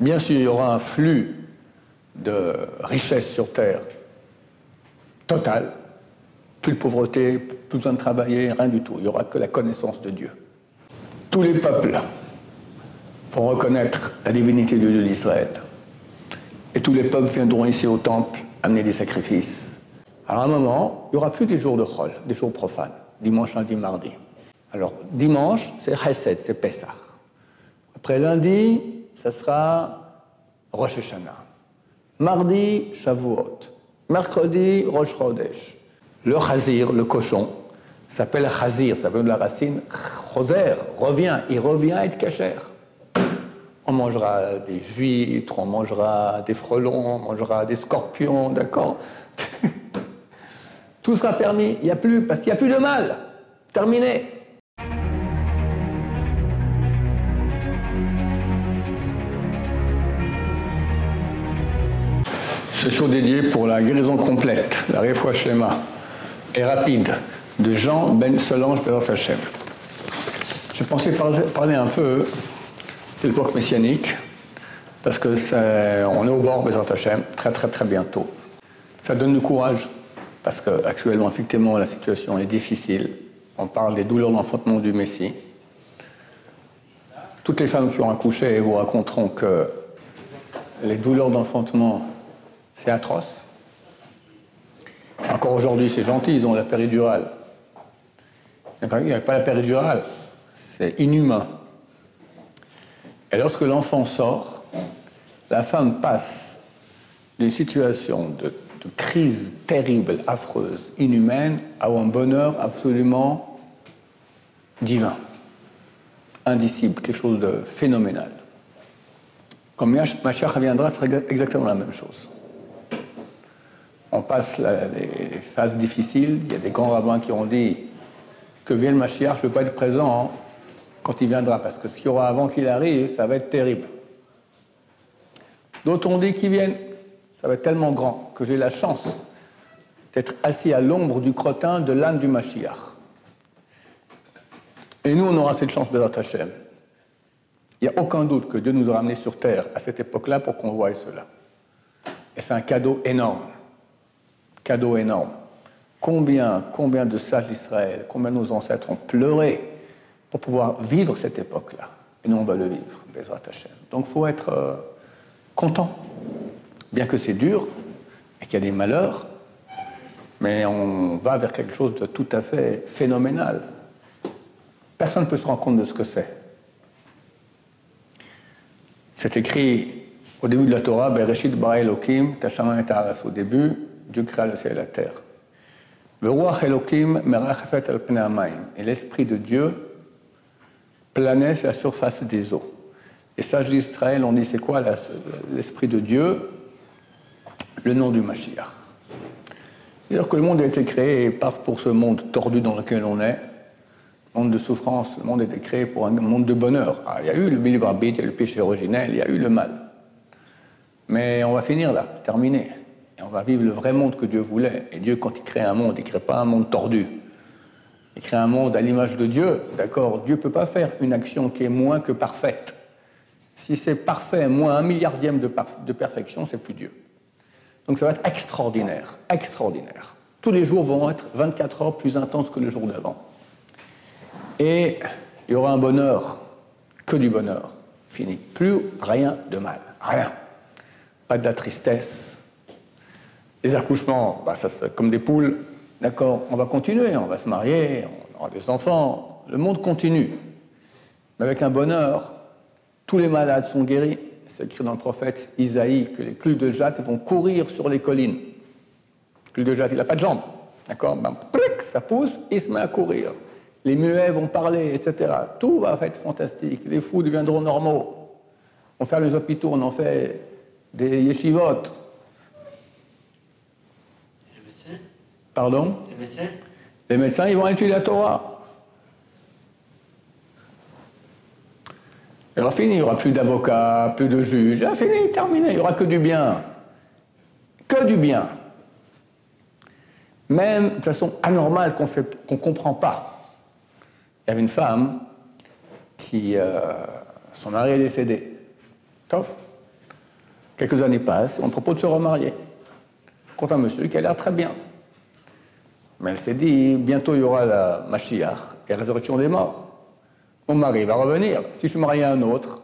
Bien sûr, il y aura un flux de richesse sur Terre total. Plus de pauvreté, plus besoin de travailler, rien du tout. Il n'y aura que la connaissance de Dieu. Tous les peuples vont reconnaître la divinité de Dieu d'Israël. Et tous les peuples viendront ici au temple amener des sacrifices. Alors à un moment, il n'y aura plus des jours de Chol, des jours profanes, dimanche, lundi, mardi. Alors dimanche, c'est Chesed, c'est Pessah. Après lundi, ça sera Rosh Hashanah. Mardi, Shavuot. Mercredi, Rosh Chodesh. Le chazir, le cochon, s'appelle chazir, ça veut de la racine choser, revient, il revient être cachère. On mangera des huîtres, on mangera des frelons, on mangera des scorpions, d'accord Tout sera permis, il n'y a plus, parce qu'il n'y a plus de mal. Terminé. Show dédié pour la guérison complète, la réfoua schéma, et rapide de Jean Ben Solange Ben Hashem. Je pensais parler un peu de l'époque messianique, parce que on est au bord Bezrat Hashem très très très bientôt. Ça donne du courage, parce qu'actuellement, effectivement, la situation est difficile. On parle des douleurs d'enfantement du Messie. Toutes les femmes qui ont accouché vous raconteront que les douleurs d'enfantement, c'est atroce. Encore aujourd'hui, c'est gentil, ils ont la péridurale. Il n'y a pas la péridurale, c'est inhumain. Et lorsque l'enfant sort, la femme passe d'une situation de, crise terrible, affreuse, inhumaine, à un bonheur absolument divin, indicible, quelque chose de phénoménal. Quand Mashiach reviendra, ce sera exactement la même chose. On passe les phases difficiles, il y a des grands rabbins qui ont dit que vienne Mashiach, je ne veux pas être présent, quand il viendra, parce que ce qu'il y aura avant qu'il arrive, ça va être terrible. D'autres ont dit qu'il vienne, ça va être tellement grand que j'ai la chance d'être assis à l'ombre du crottin de l'âne du Mashiach. Et nous, on aura cette chance, de Hashem. Il n'y a aucun doute que Dieu nous a ramenés sur terre à cette époque-là pour qu'on voie cela. Et c'est un cadeau énorme. Cadeau énorme. Combien, combien de sages d'Israël, combien de nos ancêtres ont pleuré pour pouvoir vivre cette époque-là. Et nous, on va le vivre, Bezrat Hashem. Donc il faut être euh, content, bien que c'est dur et qu'il y a des malheurs, mais on va vers quelque chose de tout à fait phénoménal. Personne ne peut se rendre compte de ce que c'est. C'est écrit au début de la Torah, Bereshit bara Elohim, et Au début, Dieu créa le ciel et la terre. Et l'esprit de Dieu planait sur la surface des eaux. Les sages d'Israël ont dit c'est quoi l'Esprit de Dieu? Le nom du Mashiach. C'est-à-dire que le monde a été créé pas pour ce monde tordu dans lequel on est, monde de souffrance, le monde a été créé pour un monde de bonheur. Ah, il y a eu le libre il y a eu le péché originel, il y a eu le mal. Mais on va finir là, terminé. Et on va vivre le vrai monde que Dieu voulait. Et Dieu, quand il crée un monde, il ne crée pas un monde tordu. Il crée un monde à l'image de Dieu, d'accord Dieu ne peut pas faire une action qui est moins que parfaite. Si c'est parfait, moins un milliardième de, perfection, c'est plus Dieu. Donc ça va être extraordinaire, extraordinaire. Tous les jours vont être 24 heures plus intenses que le jour d'avant. Et il y aura un bonheur, que du bonheur, fini. Plus rien de mal, rien. Pas de la tristesse. Les accouchements, bah, comme des poules, D'accord, on va continuer, on va se marier, on aura des enfants, le monde continue. Mais avec un bonheur, tous les malades sont guéris. C'est écrit dans le prophète Isaïe que les culs de jatte vont courir sur les collines. Le cul de jatte, il n'a pas de jambes. D'accord ben, Ça pousse, il se met à courir. Les muets vont parler, etc. Tout va être fantastique. Les fous deviendront normaux. On fait les hôpitaux, on en fait des yeshivotes, Pardon Les médecins Les médecins, ils vont étudier la Torah. Il aura fini, il n'y aura plus d'avocats, plus de juges. Il fini, terminé, il n'y aura que du bien. Que du bien. Même de façon anormale qu'on ne comprend pas. Il y avait une femme qui. Euh, son mari est décédé. Tof. Quelques années passent, on propose de se remarier. Contre un monsieur qui a l'air très bien. Mais elle s'est dit, bientôt il y aura la Mashiach et la résurrection des morts. Mon mari va revenir. Si je marie à un autre,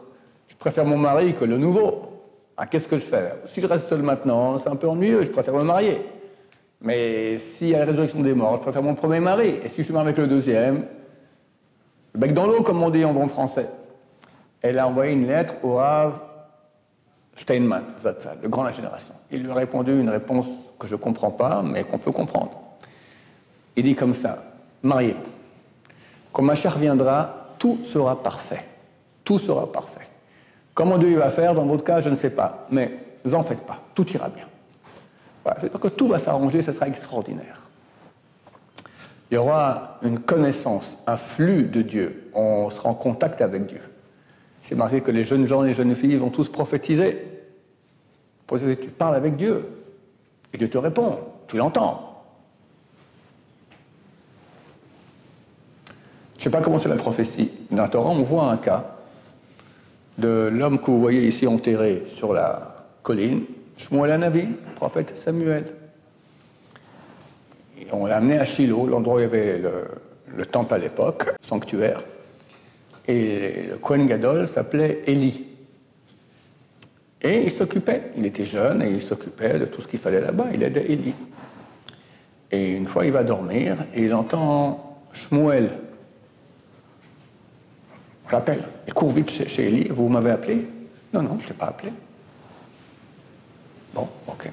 je préfère mon mari que le nouveau. Ah, qu'est-ce que je fais? Si je reste seul maintenant, c'est un peu ennuyeux, je préfère me marier. Mais s'il y a la résurrection des morts, je préfère mon premier mari. Et si je suis marié avec le deuxième, le bec dans l'eau, comme on dit en bon français. Elle a envoyé une lettre au Rav Steinman, Zatzal, le grand de la génération. Il lui a répondu une réponse que je ne comprends pas, mais qu'on peut comprendre. Il dit comme ça, mariez-vous. Quand ma chère viendra, tout sera parfait. Tout sera parfait. Comment Dieu va faire dans votre cas, je ne sais pas. Mais ne vous en faites pas, tout ira bien. Voilà, tout va s'arranger, ce sera extraordinaire. Il y aura une connaissance, un flux de Dieu. On sera en contact avec Dieu. C'est marqué que les jeunes gens et les jeunes filles vont tous prophétiser. Tu parles avec Dieu. Et Dieu te répond. Tu l'entends. Je ne sais pas comment c'est la prophétie. Dans Torah, on voit un cas de l'homme que vous voyez ici enterré sur la colline, Shmuel Anavi, prophète Samuel. on l'a amené à Shiloh, l'endroit où il y avait le, temple à l'époque, sanctuaire. Et le Kohen Gadol s'appelait Élie. Et il s'occupait, il était jeune et il s'occupait de tout ce qu'il fallait là-bas, il aidait Élie. Et une fois, il va dormir et il entend Shmuel l'appelle. Il court vite chez, chez Vous m'avez appelé Non, non, je ne t'ai pas appelé. Bon, ok.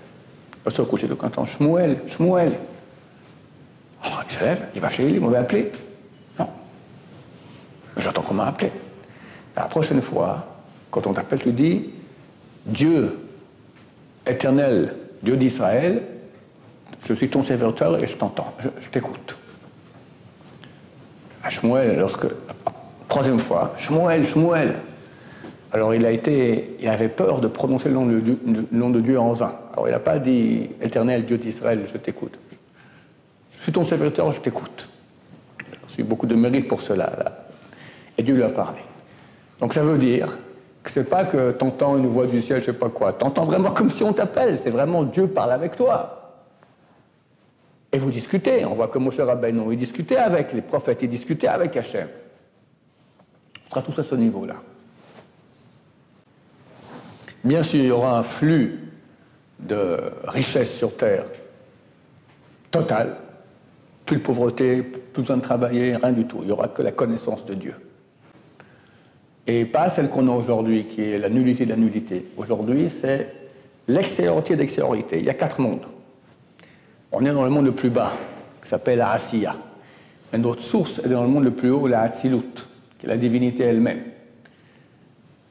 Il se coucher de canton. Shmuel, Shmuel. Oh, il se lève, il va chez Élie, vous m'avez appelé Non. J'entends qu'on m'a appelé. La prochaine fois, quand on t'appelle, tu dis Dieu éternel, Dieu d'Israël, je suis ton serviteur et je t'entends, je, t'écoute. À Shmuel, lorsque Troisième fois, Shmuel, Shmuel. Alors il avait peur de prononcer le nom de, Dieu en vain. Alors il n'a pas dit Éternel Dieu d'Israël, je t'écoute. Je suis ton serviteur, je t'écoute. J'ai beaucoup de mérite pour cela. Et Dieu lui a parlé. Donc ça veut dire que c'est pas que tu entends une voix du ciel, je sais pas quoi. Tu entends vraiment comme si on t'appelle. C'est vraiment Dieu parle avec toi. Et vous discutez. On voit que Moshe Rabbeinu, il discutait avec les prophètes, il discutait avec Hachem sera tout à ce niveau-là. Bien sûr, il y aura un flux de richesse sur Terre total. Plus de pauvreté, plus besoin de travailler, rien du tout. Il n'y aura que la connaissance de Dieu. Et pas celle qu'on a aujourd'hui, qui est la nullité de la nullité. Aujourd'hui, c'est l'extériorité d'extériorité. Il y a quatre mondes. On est dans le monde le plus bas, qui s'appelle la Asiya. Mais notre source est dans le monde le plus haut, la Hatzilut qui est la divinité elle-même.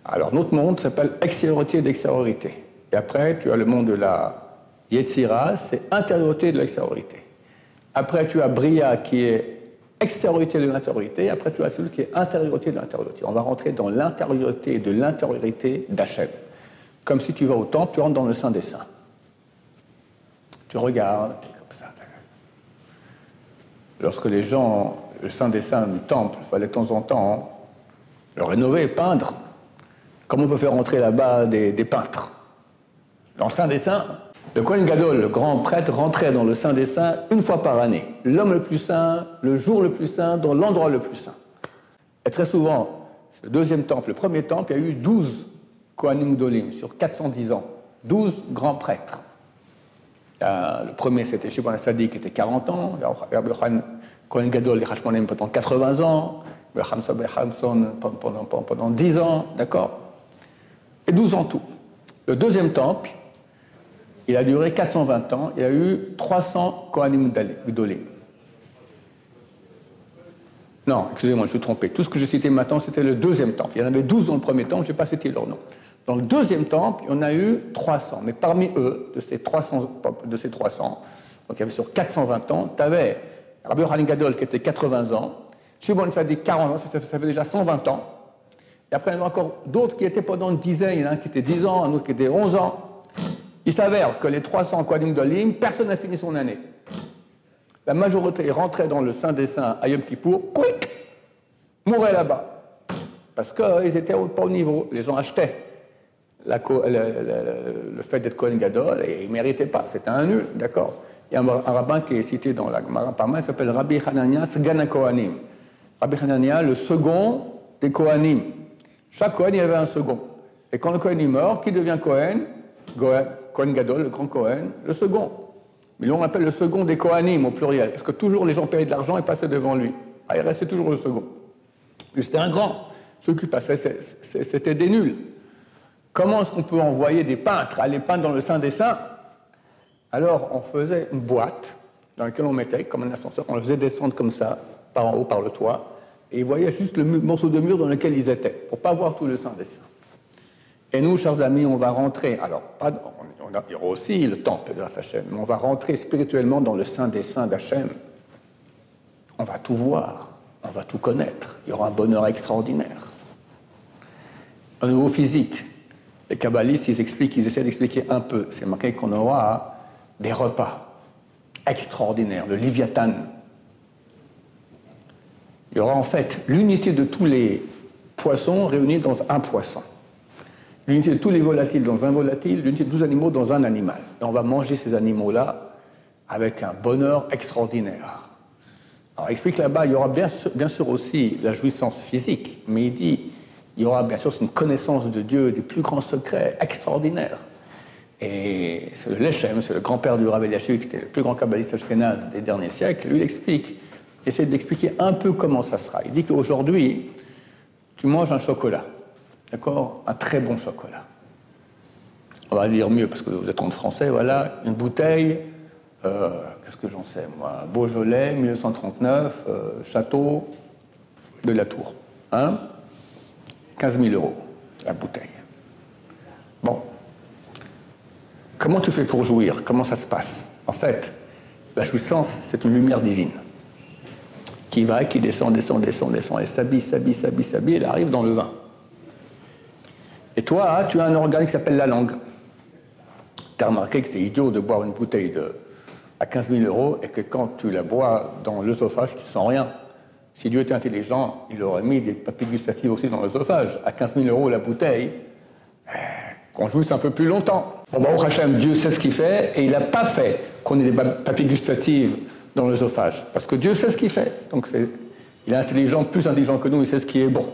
Alors notre monde s'appelle extériorité d'extériorité. Et après, tu as le monde de la Yetzira, c'est intériorité de l'extériorité. Après, tu as Bria, qui est extériorité de l'intériorité. Après, tu as celui qui est intériorité de l'intériorité. On va rentrer dans l'intériorité de l'intériorité d'Hachem. Comme si tu vas au temple, tu rentres dans le Saint des Saints. Tu regardes, comme ça. Lorsque les gens le Saint des Saints du temple, il fallait de temps en temps le rénover, peindre. Comment on peut faire entrer là-bas des, peintres Dans le Saint des Saints, le Kohen Gadol, le grand prêtre, rentrait dans le Saint des Saints une fois par année. L'homme le plus saint, le jour le plus saint, dans l'endroit le plus saint. Et très souvent, le deuxième temple, le premier temple, il y a eu 12 Kohanim Gdolim sur 410 ans. 12 grands prêtres. le premier, c'était Shimon Sadi, qui était 40 ans. Kohen Gadol, Hashmonim pendant 80 ans, Hamza Hamson pendant, pendant 10 ans, d'accord? Et 12 ans tout. Le deuxième temple, il a duré 420 ans, il y a eu 300 Kohanim Gdolim. Non, excusez-moi, je suis trompé. Tout ce que je citais maintenant, c'était le deuxième temple. Il y en avait 12 dans le premier temple, je n'ai pas cité leur nom. Dans le deuxième temple, il y en a eu 300. Mais parmi eux, de ces 300, de ces 300 donc il y avait sur 420 ans, tu avais Rabbi Yochanan qui était 80 ans, Shimon Sadi 40 ans, ça, fait déjà 120 ans. Et après, il y en a encore d'autres qui étaient pendant une dizaine, il y en a un qui était 10 ans, un autre qui était 11 ans. Il s'avère que les 300 Kohanim Dolim, personne n'a fini son année. La majorité rentrait dans le Saint des Saints à Yom Kippour, quick, mourait là-bas. Parce qu'ils n'étaient pas au niveau, les gens achetaient. le, fait d'être Kohen et il ne méritait pas, c'était un nul, d'accord Il y a un, rabbin qui est cité dans la Gemara il s'appelle Rabbi Hanania Sgan Kohanim. Rabbi Hanania, le second des Kohanim. Chaque Kohen, il avait un second. Et quand le Kohen est mort, qui devient Kohen? Kohen Gadol, le grand Kohen, le second. Mais l'on appelle le second des Kohanim au pluriel, parce que toujours les gens payaient de l'argent et passaient devant lui. Ah, il restait toujours le second. C'était un grand. Ceux qui passaient, c'était des nuls. Comment est-ce qu'on peut envoyer des peintres aller peindre dans le Saint des Saints Alors, on faisait une boîte dans laquelle on mettait, comme un ascenseur, on le faisait descendre comme ça, par en haut, par le toit, et ils voyaient juste le morceau de mur dans lequel ils étaient, pour pas voir tout le Saint des Saints. Et nous, chers amis, on va rentrer, alors, pas, on il y aura aussi le temple de Hachem, mais on va rentrer spirituellement dans le Saint des Saints d'Hachem. On va tout voir, on va tout connaître, il y aura un bonheur extraordinaire. Au niveau physique, les kabbalistes, ils expliquent, ils essaient d'expliquer un peu. C'est marqué qu'on aura des repas extraordinaires, le Liviathan. Il y aura en fait l'unité de tous les poissons réunis dans un poisson. L'unité de tous les volatiles dans un volatile, l'unité de tous les animaux dans un animal. Et on va manger ces animaux-là avec un bonheur extraordinaire. Alors, explique là-bas, il y aura bien bien sûr aussi la jouissance physique, mais il dit il y aura bien sûr une connaissance de Dieu des plus grands secrets extraordinaires. Et c'est le Lechem, c'est le grand-père du Rav Eliashiv, qui était le plus grand kabbaliste ashkenaz des derniers siècles, lui explique, essaie d'expliquer un peu comment ça sera. Il dit qu'aujourd'hui, tu manges un chocolat, d'accord? Un très bon chocolat. On va dire mieux, parce que vous êtes en français, voilà, une bouteille, euh, qu'est-ce que j'en sais, moi? Beaujolais, 1939, euh, château de la Tour. Hein? 15 000 euros la bouteille. Bon. Comment tu fais pour jouir? Comment ça se passe? En fait, la jouissance, c'est une lumière divine qui va, qui descend, descend, descend, descend, et s'habille, s'habille, s'habille, s'habille, elle arrive dans le vin. Et toi, tu as un organe qui s'appelle la langue. Tu as remarqué que c'est idiot de boire une bouteille à 15 000 euros et que quand tu la bois dans l'œsophage, tu sens rien. Si Dieu était intelligent, il aurait mis des papiers gustatifs aussi dans l'œsophage. À 15 000 euros la bouteille, eh, qu'on jouisse un peu plus longtemps. Bon, bah, au Hachem, Dieu sait ce qu'il fait, et il n'a pas fait qu'on ait des papiers gustatifs dans l'œsophage. Parce que Dieu sait ce qu'il fait. Donc il est intelligent, plus intelligent que nous, il sait ce qui est bon.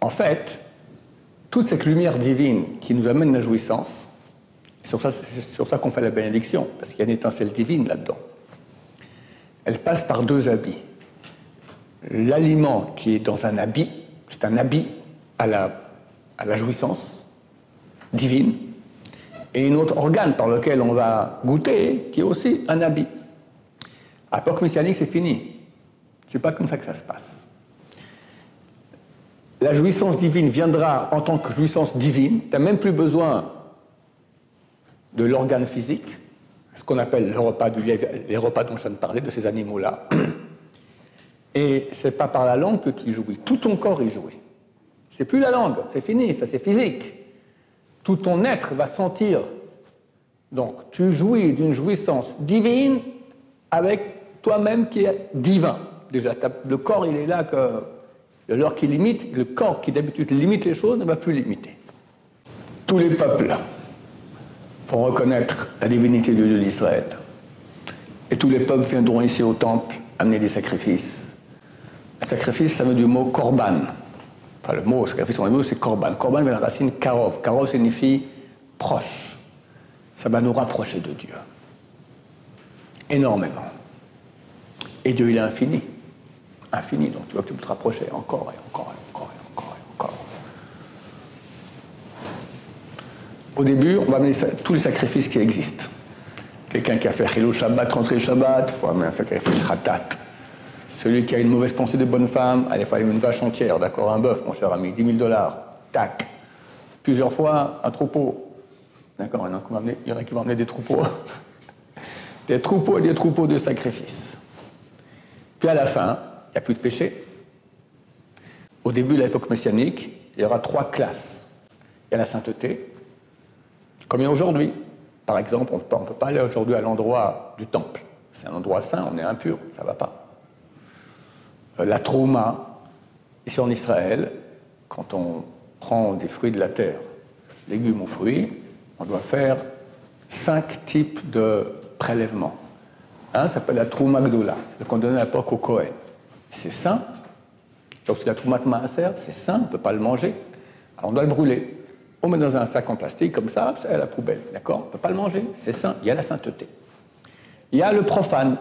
En fait, toute cette lumière divine qui nous amène la jouissance, c'est sur ça, ça qu'on fait la bénédiction, parce qu'il y a une étincelle divine là-dedans. Elle passe par deux habits l'aliment qui est dans un habit, c'est un habit à la, à la jouissance divine, et un autre organe par lequel on va goûter, qui est aussi un habit. À l'époque messianique, c'est fini. C'est pas comme ça que ça se passe. La jouissance divine viendra en tant que jouissance divine. Tu n'as même plus besoin de l'organe physique, ce qu'on appelle le repas du, les repas dont je viens de parler, de ces animaux-là. Et c'est pas par la langue que tu jouis, tout ton corps est joué. C'est plus la langue, c'est fini, ça c'est physique. Tout ton être va sentir. Donc tu jouis d'une jouissance divine avec toi-même qui est divin. Déjà, le corps il est là que l'heure qui limite, le corps qui d'habitude limite les choses ne va plus limiter. Tous les peuples vont reconnaître la divinité de Dieu d'Israël. Et tous les peuples viendront ici au temple amener des sacrifices Sacrifice, ça veut du mot korban. Le mot sacrifice, mot, c'est korban. Korban vient de la racine karov. Karov signifie proche. Ça va nous rapprocher de Dieu. Énormément. Et Dieu, il est infini. Infini, donc tu vois que tu peux te rapprocher encore et encore et encore et encore et encore. Au début, on va amener tous les sacrifices qui existent. Quelqu'un qui a fait Chilou Shabbat, rentrer Shabbat, il faut amener un sacrifice Khatat. Celui qui a une mauvaise pensée de bonne femme, allez, fallait une vache entière, d'accord, un bœuf, mon cher ami, 10 000 dollars, tac. Plusieurs fois, un troupeau. D'accord, il y en a qui vont amener des troupeaux. des troupeaux et des troupeaux de sacrifices. Puis à la fin, il n'y a plus de péché. Au début de l'époque messianique, il y aura trois classes. Il y a la sainteté, comme il y a aujourd'hui. Par exemple, on ne peut pas aller aujourd'hui à l'endroit du temple. C'est un endroit saint, on est impur, ça ne va pas. Euh, la trauma, ici en Israël, quand on prend des fruits de la terre légumes ou fruits, on doit faire cinq types de prélèvements. Un s'appelle la Trouma Gdoula, c'est ce qu'on donnait à l'époque au Cohen. C'est sain, donc si la Trouma Maaser, c'est sain, on ne peut pas le manger. Alors on doit le brûler. On met dans un sac en plastique, comme ça, c'est à la poubelle, d'accord? On ne peut pas le manger, c'est sain, il y a la sainteté. Il y a le profane.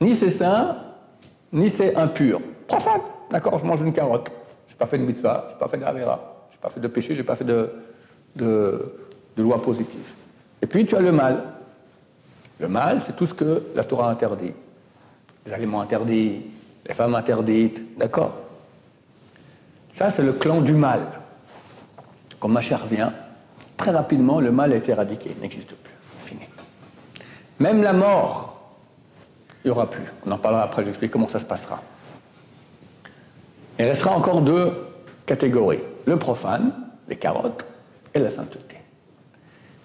Ni c'est sain, ni c'est impur. Profane, d'accord Je mange une carotte. Je n'ai pas fait de mitzvah, je n'ai pas fait de avera, je n'ai pas fait de péché, je n'ai pas fait de, de, loi positive. Et puis tu as le mal. Le mal, c'est tout ce que la Torah interdit. Les aliments interdits, les femmes interdites, d'accord Ça, c'est le clan du mal. Quand Machar revient, très rapidement, le mal est éradiqué, il n'existe plus, fini. Même la mort, il n'y aura plus. On en parlera après, j'explique comment ça se passera. Il restera encore deux catégories. Le profane, les carottes, et la sainteté.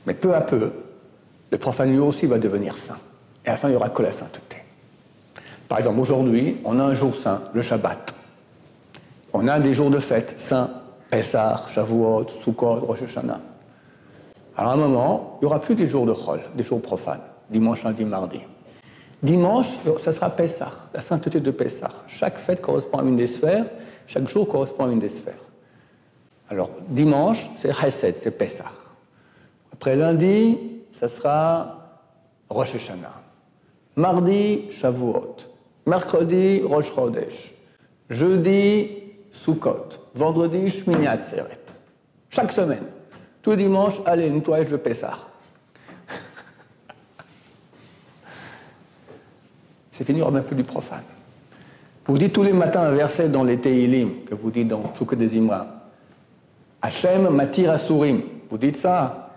Mais peu à peu, le profane lui aussi va devenir saint. Et à la fin, il n'y aura que la sainteté. Par exemple, aujourd'hui, on a un jour saint, le Shabbat. On a des jours de fête saints, Pessah, Shavuot, Sukkot, Rosh Hashanah. Alors à un moment, il n'y aura plus des jours de Chol, des jours profanes, dimanche, lundi, mardi. Dimanche, ça sera Pessah, la sainteté de Pessah. Chaque fête correspond à une des sphères, chaque jour correspond à une des sphères. Alors, dimanche, c'est Chesed, c'est Pessah. Après lundi, ça sera Rosh Hashanah. Mardi, Shavuot. Mercredi, Rosh Chodesh. Jeudi, Sukkot. Vendredi, Shmini Atzeret. Chaque semaine. Tout dimanche, allez, nettoyage de Pessah. C'est fini, on même plus du profane. Vous dites tous les matins un verset dans les Teilim, que vous dites dans Souk des Imra. Hachem matir asurim. Vous dites ça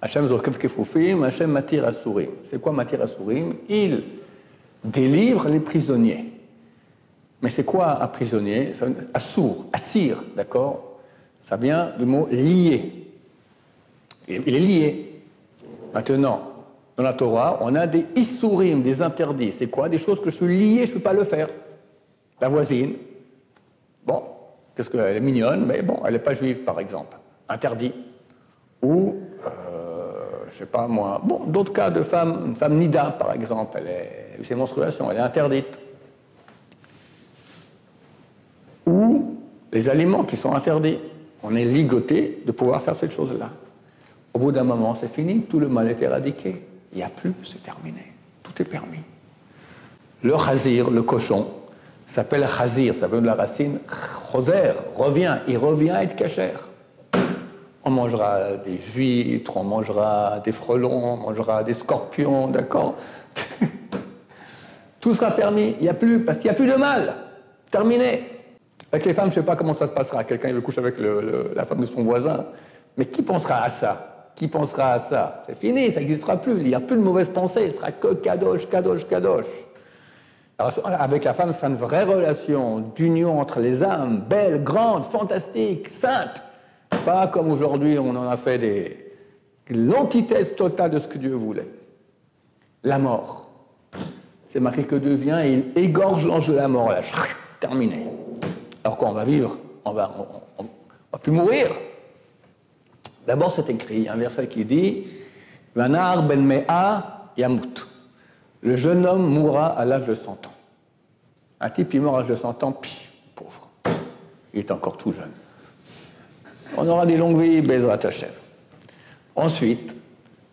Hachem zorkev kefufim, Hachem matir asurim. C'est quoi matir asurim Il délivre les prisonniers. Mais c'est quoi un prisonnier? Assour, assir, d'accord? Ça vient du mot lié. Il est lié. Maintenant, dans la Torah, on a des isurim, des interdits. C'est quoi Des choses que je suis lié, je ne peux pas le faire. La voisine, bon, parce qu'elle est mignonne, mais bon, elle n'est pas juive, par exemple. Interdit. Ou, euh, je ne sais pas moi, bon, d'autres cas de femmes, une femme nida, par exemple, elle eu ses menstruations, elle est interdite. Ou les aliments qui sont interdits. On est ligoté de pouvoir faire cette chose-là. Au bout d'un moment, c'est fini, tout le mal est éradiqué. Il n'y a plus, c'est terminé. Tout est permis. Le chazir, le cochon, s'appelle chazir, ça veut de la racine choser, revient, il revient à être cachère. On mangera des huîtres, on mangera des frelons, on mangera des scorpions, d'accord Tout sera permis, il n'y a plus, parce qu'il n'y a plus de mal. Terminé. Avec les femmes, je ne sais pas comment ça se passera. Quelqu'un veut coucher avec la femme de son voisin. Mais qui pensera à ça? Qui pensera à ça C'est fini, ça n'existera plus. Il n'y a plus de mauvaise pensée. Ce sera que kadosh, kadosh, kadosh. Alors, avec la femme, c'est une vraie relation d'union entre les âmes, belle, grande, fantastique, sainte. Pas comme aujourd'hui, on en a fait des, l'antithèse totale de ce que Dieu voulait. La mort. C'est marqué que Dieu vient et il égorge l'ange de la mort. Là, terminé. Alors qu'on va vivre, on va, on, va plus mourir. D'abord, c'est écrit, un verset qui dit Vanar ben mea yamut. Le jeune homme mourra à l'âge de 100 ans. Un type, il meurt à l'âge de 100 ans, puis, pauvre. Il est encore tout jeune. On aura des longues vies, Bezrat. Ensuite,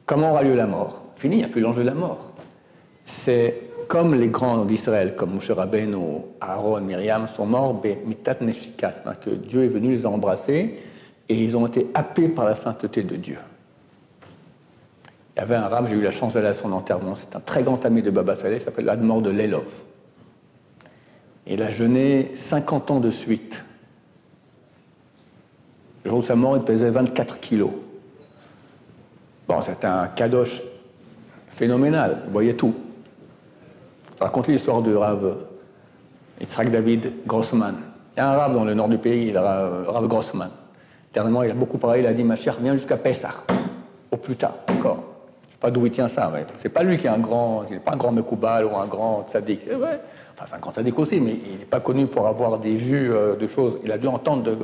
comment aura lieu la mort? Fini, il n'y a plus l'enjeu de la mort. C'est comme les grands d'Israël, comme Moshe Rabbeinu, Aaron, Myriam, sont morts, que Dieu est venu les embrasser et ils ont été happés par la sainteté de Dieu. Il y avait un rave, j'ai eu la chance d'aller à son enterrement, c'est un très grand ami de Baba Saleh, il s'appelle l'Admor de Lelov. Il a jeûné 50 ans de suite. Le jour de sa mort, il pesait 24 kilos. Bon, c'était un kadosh phénoménal, il voyait tout. Raconte l'histoire du Rav Yitzhak David Grossman. Il y a un Rav dans le nord du pays, le Rav, Grossman. Dernièrement, il a beaucoup parlé, il a dit Ma chère, viens jusqu'à Pessah, au plus tard, encore pas d'où il tient ça, mais c'est pas lui qui est un grand, il n'est pas un grand Mekoubal ou un grand tzaddik. C'est vrai. Enfin, c'est un grand tzaddik aussi, mais il n'est pas connu pour avoir des vues euh, de choses. Il a dû entendre de,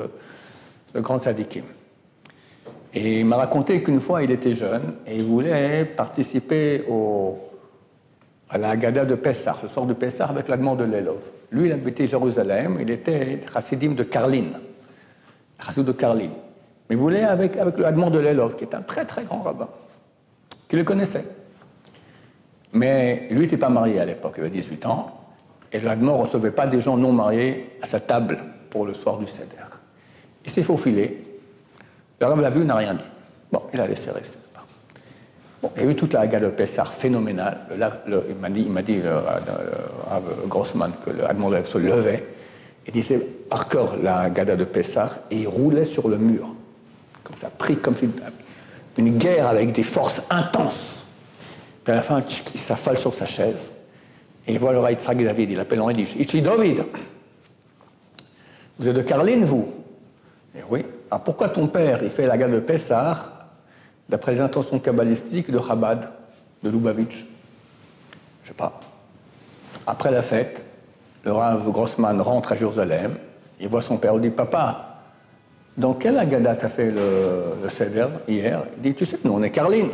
de grands tzaddikim. Et il m'a raconté qu'une fois, il était jeune et il voulait participer au, à la Haggadah de Pessah, le sort de Pessah avec la demande de l'Elov. Lui, il habitait Jérusalem, il était chassidim de Karlin, chassid de Karlin. Mais il voulait avec, avec le demande de l'Elov, qui est un très très grand rabbin, qui le connaissait. Mais lui n'était pas marié à l'époque, il avait 18 ans, et le ne recevait pas des gens non mariés à sa table pour le soir du Seder. Il s'est faufilé, le rabbin l'a vu, n'a rien dit. Bon, il a laissé rester. Bon, il y a eu toute la Haga de Pessar phénoménale. il m'a dit, il m'a dit le, Grossman que le se levait et disait par cœur la Gada de Pessar et il roulait sur le mur. Comme ça, pris comme une guerre avec des forces intenses. Puis à la fin, il s'affale sur sa chaise et il voit le Raïtzrak David. Il appelle en dit David, vous êtes de Carline, vous? Et oui. Alors pourquoi ton père, il fait la Gada de Pessar d'après les intentions kabbalistiques de Chabad, de Lubavitch? Je sais pas. Après la fête, le Rav Grossman rentre à Jérusalem, il voit son père, il dit Papa, dans quelle agada t'as fait le, le Seder hier? Il dit Tu sais, nous on est Carline.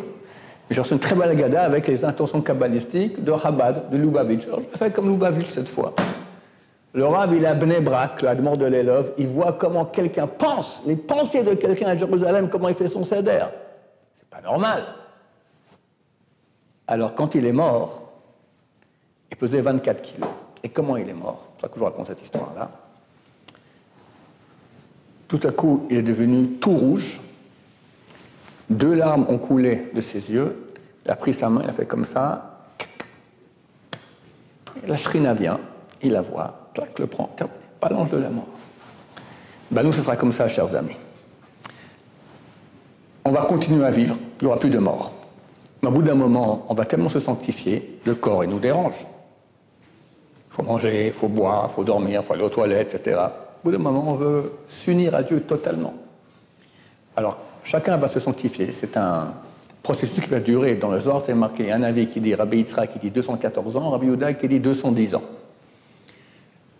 J'ai reçu une très belle agada avec les intentions kabbalistiques de Chabad, de Lubavitch. Alors je fait comme Lubavitch cette fois. Le Rav, il a Bnebrak, la demande de l'élève, il voit comment quelqu'un pense, les pensées de quelqu'un à Jérusalem, comment il fait son Seder normal. Alors, quand il est mort, il pesait 24 kilos. Et comment il est mort? C'est ça que je vous raconte cette histoire-là. Tout à coup, il est devenu tout rouge. Deux larmes ont coulé de ses yeux. Il a pris sa main, il a fait comme ça. la shrina vient, il la voit, clac, le prend, pas l'ange de la mort. Ben nous, ce sera comme ça, chers amis on va continuer à vivre, il n'y aura plus de mort. Mais au bout d'un moment, on va tellement se sanctifier, le corps, il nous dérange. Faut manger, il faut boire, il faut dormir, il faut aller aux toilettes, etc. Au bout d'un moment, on veut s'unir à Dieu totalement. Alors, chacun va se sanctifier. C'est un processus qui va durer. Dans le Zohar, c'est marqué un avis qui dit Rabbi Yitzhak qui dit 214 ans, Rabbi Yehuda qui dit 210 ans.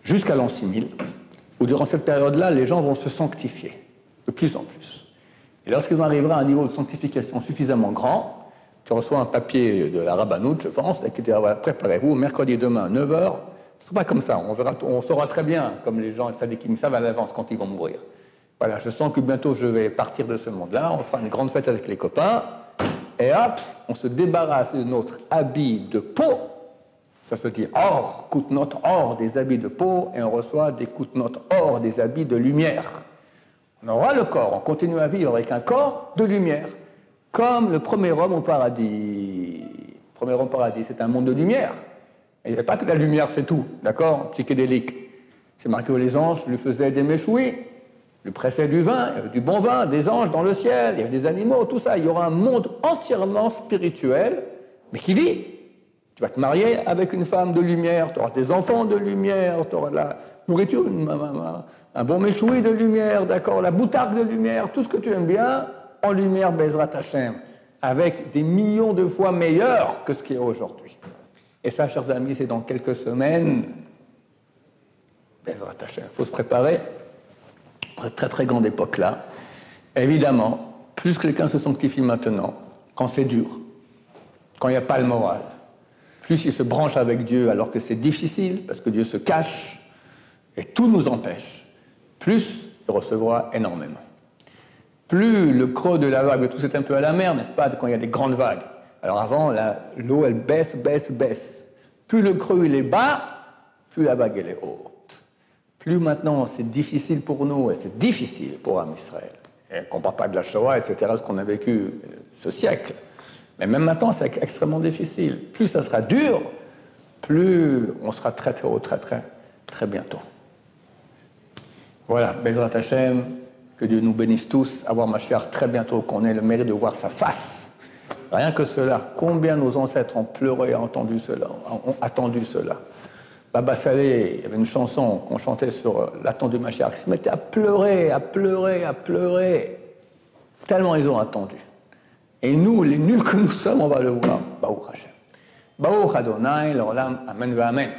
Jusqu'à l'an 6000, où durant cette période-là, les gens vont se sanctifier de plus en plus. Et lorsqu'ils arriveront à un niveau de sanctification suffisamment grand, tu reçois un papier de la rabbanoute, je pense, qui dit voilà, préparez-vous, mercredi demain, 9h. Ce pas comme ça, on, saura très bien, comme les gens me savent à l'avance quand ils vont mourir. Voilà, je sens que bientôt je vais partir de ce monde-là, on fera une grande fête avec les copains, et hop, on se débarrasse de notre habit de peau, ça se dit or, coûte note or des habits de peau, et on reçoit des coûte notes or des habits de lumière. On aura le corps, on continue à vivre avec un corps de lumière, comme le premier homme au paradis. Le premier homme au paradis, c'est un monde de lumière. Il n'y avait pas que la lumière, c'est tout, d'accord Psychédélique. C'est marqué les anges lui faisaient des méchouis, lui pressaient du vin, il y avait du bon vin, des anges dans le ciel, il y avait des animaux, tout ça. Il y aura un monde entièrement spirituel, mais qui vit. Tu vas te marier avec une femme de lumière, tu auras des enfants de lumière, tu auras la nourriture, un bon méchoui de lumière, d'accord, la boutarde de lumière, tout ce que tu aimes bien, en lumière Bezrat Hashem, avec des millions de fois meilleur que ce qui est aujourd'hui. Et ça, chers amis, c'est dans quelques semaines. Hashem, il faut se préparer très très grande époque-là. Évidemment, plus quelqu'un se sanctifie maintenant, quand c'est dur, quand il n'y a pas le moral, plus il se branche avec Dieu alors que c'est difficile, parce que Dieu se cache, et tout nous empêche plus il recevra énormément. Plus le creux de la vague, tout c'est un peu à la mer, n'est-ce pas, quand il y a des grandes vagues. Alors avant, l'eau, elle baisse, baisse, baisse. Plus le creux il est bas, plus la vague elle est haute. Plus maintenant c'est difficile pour nous, et c'est difficile pour Am Israël. Et on ne parle pas de la Shoah, etc., ce qu'on a vécu euh, ce siècle. Mais même maintenant, c'est extrêmement difficile. Plus ça sera dur, plus on sera très, très haut, très, très, très bientôt. Voilà, Bezrat Hashem, que Dieu nous bénisse tous, avoir Mashiach très bientôt, qu'on ait le mérite de voir sa face. Rien que cela, combien nos ancêtres ont pleuré et entendu cela, ont attendu cela. Baba Salé, il y avait une chanson qu'on chantait sur euh, l'attendu Mashiach, ils se mettaient à pleurer, à pleurer, à pleurer, tellement ils ont attendu. Et nous, les nuls que nous sommes, on va le voir. Baruch Hashem. Baruch Adonai, l'olam, amen, amen.